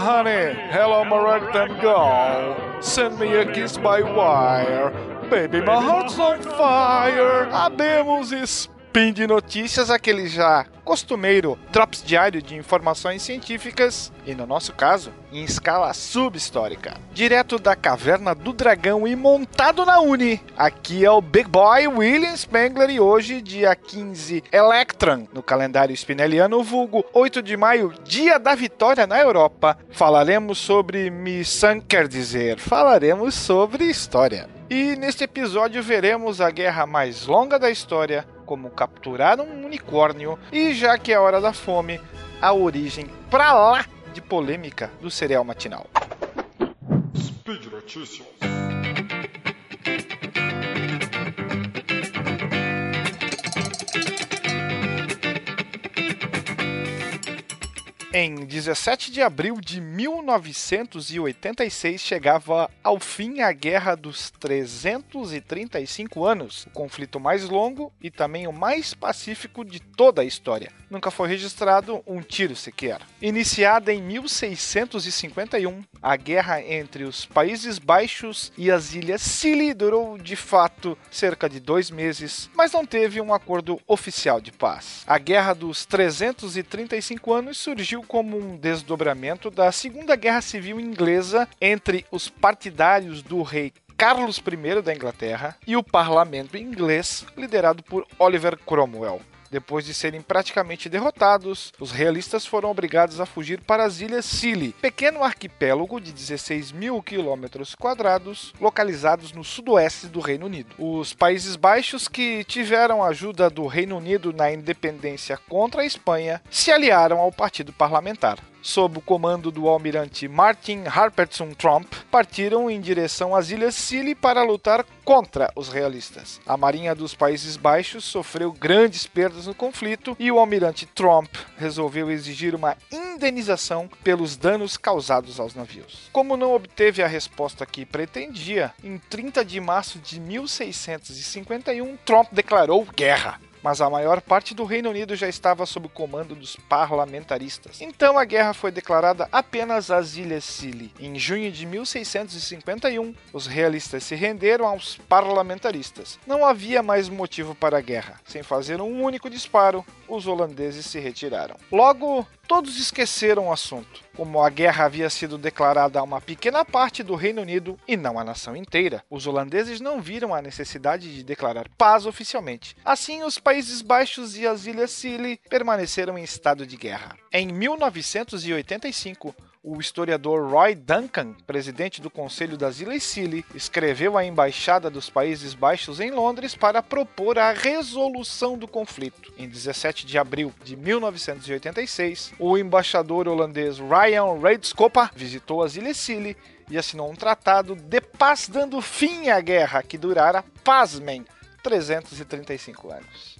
honey. Hello, my rectum girl. Send me a kiss by wire. Baby, my heart's on fire. Abemos Spin de Notícias, aquele já costumeiro drops diário de informações científicas e, no nosso caso, em escala subhistórica. Direto da caverna do dragão e montado na Uni, aqui é o Big Boy William Spengler e hoje, dia 15 Electron, no calendário spineliano, vulgo 8 de maio, dia da vitória na Europa, falaremos sobre missão, quer dizer, falaremos sobre história. E neste episódio veremos a guerra mais longa da história, como capturar um unicórnio e, já que é hora da fome, a origem pra lá de polêmica do cereal matinal. Speed Notícias. Em 17 de abril de 1986 chegava ao fim a Guerra dos 335 anos, o conflito mais longo e também o mais pacífico de toda a história. Nunca foi registrado um tiro sequer. Iniciada em 1651, a guerra entre os Países Baixos e as Ilhas Scilly durou de fato cerca de dois meses, mas não teve um acordo oficial de paz. A Guerra dos 335 anos surgiu como um desdobramento da Segunda Guerra Civil Inglesa entre os partidários do rei Carlos I da Inglaterra e o parlamento inglês, liderado por Oliver Cromwell. Depois de serem praticamente derrotados, os realistas foram obrigados a fugir para as Ilhas Scilly, pequeno arquipélago de 16 mil quilômetros quadrados, localizados no sudoeste do Reino Unido. Os Países Baixos, que tiveram ajuda do Reino Unido na independência contra a Espanha, se aliaram ao partido parlamentar sob o comando do almirante Martin Harperson Trump, partiram em direção às Ilhas Scilly para lutar contra os realistas. A Marinha dos Países Baixos sofreu grandes perdas no conflito e o almirante Trump resolveu exigir uma indenização pelos danos causados aos navios. Como não obteve a resposta que pretendia, em 30 de março de 1651, Trump declarou guerra mas a maior parte do Reino Unido já estava sob o comando dos parlamentaristas. Então a guerra foi declarada apenas às Ilhas Scilly. Em junho de 1651, os realistas se renderam aos parlamentaristas. Não havia mais motivo para a guerra. Sem fazer um único disparo, os holandeses se retiraram. Logo, todos esqueceram o assunto. Como a guerra havia sido declarada a uma pequena parte do Reino Unido e não à nação inteira, os holandeses não viram a necessidade de declarar paz oficialmente. Assim, os Países Baixos e as Ilhas Scilly permaneceram em estado de guerra. Em 1985, o historiador Roy Duncan, presidente do Conselho das Ilhas Scilly, escreveu à Embaixada dos Países Baixos em Londres para propor a resolução do conflito. Em 17 de abril de 1986, o embaixador holandês Ryan Reidskopa visitou as Ilhas Scilly e assinou um tratado de paz dando fim à guerra que durara, pasmem, 335 anos.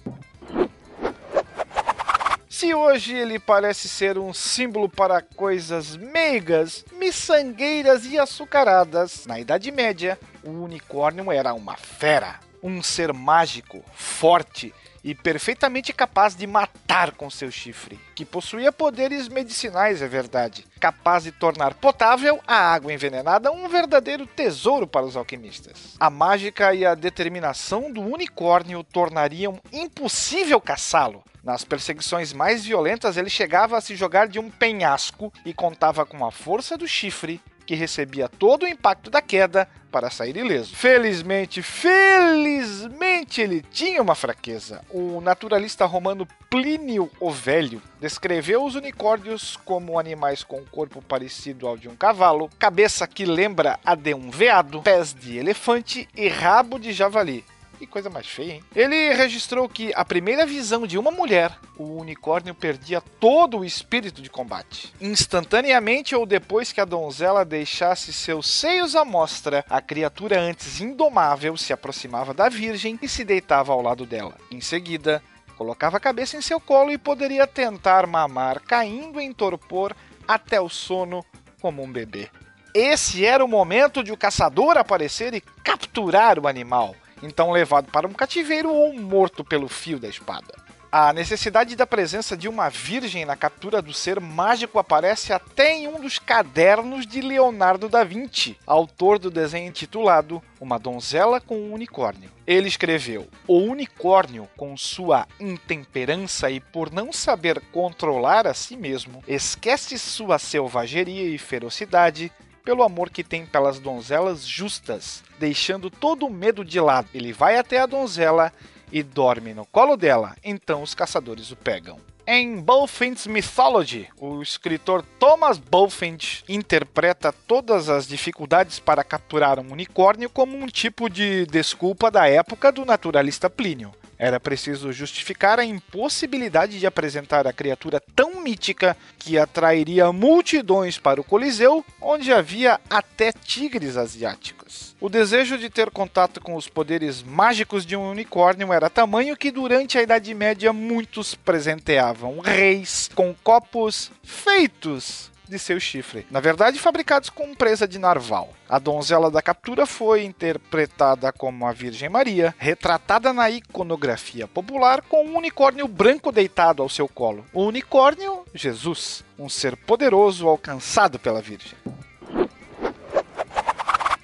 Se hoje ele parece ser um símbolo para coisas meigas, miçangueiras e açucaradas, na Idade Média, o unicórnio era uma fera, um ser mágico, forte e perfeitamente capaz de matar com seu chifre, que possuía poderes medicinais, é verdade, capaz de tornar potável a água envenenada um verdadeiro tesouro para os alquimistas. A mágica e a determinação do unicórnio tornariam impossível caçá-lo, nas perseguições mais violentas, ele chegava a se jogar de um penhasco e contava com a força do chifre que recebia todo o impacto da queda para sair ileso. Felizmente, felizmente ele tinha uma fraqueza. O naturalista romano Plínio o Velho descreveu os unicórnios como animais com corpo parecido ao de um cavalo, cabeça que lembra a de um veado, pés de elefante e rabo de javali. Que coisa mais feia, hein? Ele registrou que a primeira visão de uma mulher, o unicórnio perdia todo o espírito de combate. Instantaneamente ou depois que a donzela deixasse seus seios à mostra, a criatura antes indomável se aproximava da virgem e se deitava ao lado dela. Em seguida, colocava a cabeça em seu colo e poderia tentar mamar, caindo em torpor até o sono como um bebê. Esse era o momento de o caçador aparecer e capturar o animal então levado para um cativeiro ou morto pelo fio da espada. A necessidade da presença de uma virgem na captura do ser mágico aparece até em um dos cadernos de Leonardo da Vinci, autor do desenho intitulado Uma Donzela com um Unicórnio. Ele escreveu: O unicórnio, com sua intemperança e por não saber controlar a si mesmo, esquece sua selvageria e ferocidade pelo amor que tem pelas donzelas justas, deixando todo o medo de lado. Ele vai até a donzela e dorme no colo dela, então os caçadores o pegam. Em Bulfinch's Mythology, o escritor Thomas Bulfinch interpreta todas as dificuldades para capturar um unicórnio como um tipo de desculpa da época do naturalista Plínio. Era preciso justificar a impossibilidade de apresentar a criatura tão mítica que atrairia multidões para o Coliseu, onde havia até tigres asiáticos. O desejo de ter contato com os poderes mágicos de um unicórnio era tamanho que durante a Idade Média muitos presenteavam reis com copos feitos de seu chifre, na verdade fabricados com presa de narval. A donzela da captura foi interpretada como a Virgem Maria, retratada na iconografia popular com um unicórnio branco deitado ao seu colo. O unicórnio, Jesus, um ser poderoso alcançado pela Virgem.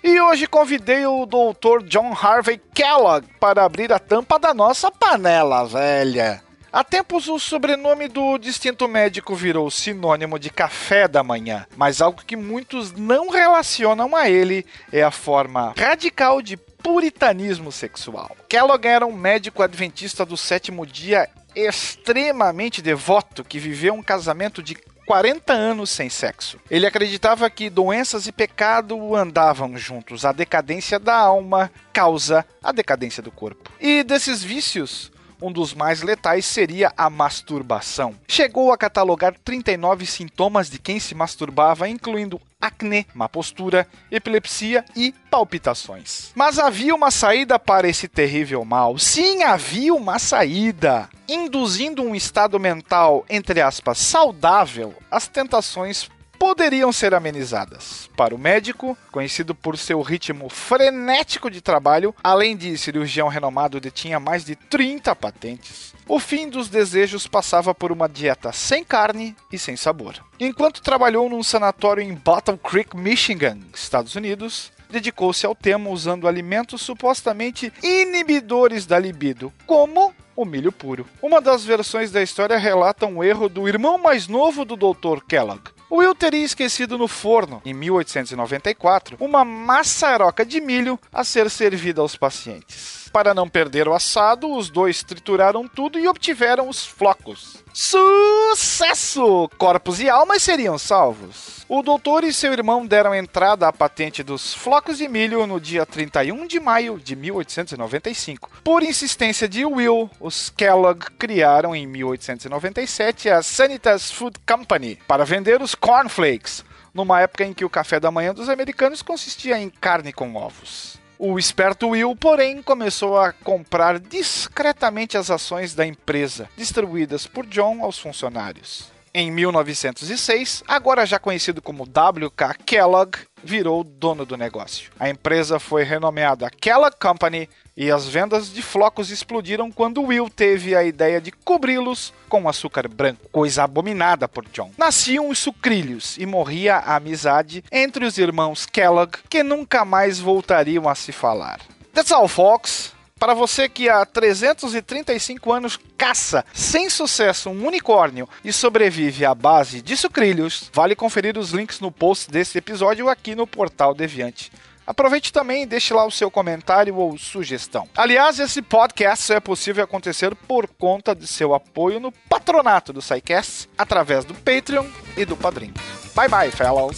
E hoje convidei o Dr. John Harvey Kellogg para abrir a tampa da nossa panela velha. Há tempos, o sobrenome do distinto médico virou sinônimo de café da manhã, mas algo que muitos não relacionam a ele é a forma radical de puritanismo sexual. Kellogg era um médico adventista do sétimo dia extremamente devoto que viveu um casamento de 40 anos sem sexo. Ele acreditava que doenças e pecado andavam juntos. A decadência da alma causa a decadência do corpo. E desses vícios, um dos mais letais seria a masturbação. Chegou a catalogar 39 sintomas de quem se masturbava, incluindo acne, má postura, epilepsia e palpitações. Mas havia uma saída para esse terrível mal. Sim, havia uma saída. Induzindo um estado mental, entre aspas, saudável, as tentações poderiam ser amenizadas. Para o médico, conhecido por seu ritmo frenético de trabalho, além de cirurgião renomado, detinha mais de 30 patentes. O fim dos desejos passava por uma dieta sem carne e sem sabor. Enquanto trabalhou num sanatório em Bottle Creek, Michigan, Estados Unidos, dedicou-se ao tema usando alimentos supostamente inibidores da libido, como o milho puro. Uma das versões da história relata um erro do irmão mais novo do Dr. Kellogg, Will teria esquecido no forno, em 1894, uma maçaroca de milho a ser servida aos pacientes. Para não perder o assado, os dois trituraram tudo e obtiveram os flocos. Sucesso! Corpos e almas seriam salvos. O doutor e seu irmão deram entrada à patente dos flocos de milho no dia 31 de maio de 1895. Por insistência de Will, os Kellogg criaram em 1897 a Sanitas Food Company para vender os cornflakes, numa época em que o café da manhã dos americanos consistia em carne com ovos. O esperto Will, porém, começou a comprar discretamente as ações da empresa, distribuídas por John aos funcionários. Em 1906, agora já conhecido como WK Kellogg, virou dono do negócio. A empresa foi renomeada Kellogg Company e as vendas de flocos explodiram quando Will teve a ideia de cobri-los com açúcar branco, coisa abominada por John. Nasciam os sucrilhos e morria a amizade entre os irmãos Kellogg, que nunca mais voltariam a se falar. That's all, folks. Para você que há 335 anos caça sem sucesso um unicórnio e sobrevive à base de sucrilhos, vale conferir os links no post desse episódio aqui no portal Deviante. Aproveite também e deixe lá o seu comentário ou sugestão. Aliás, esse podcast só é possível acontecer por conta de seu apoio no patronato do SciCast, através do Patreon e do Padrim. Bye bye, fellows!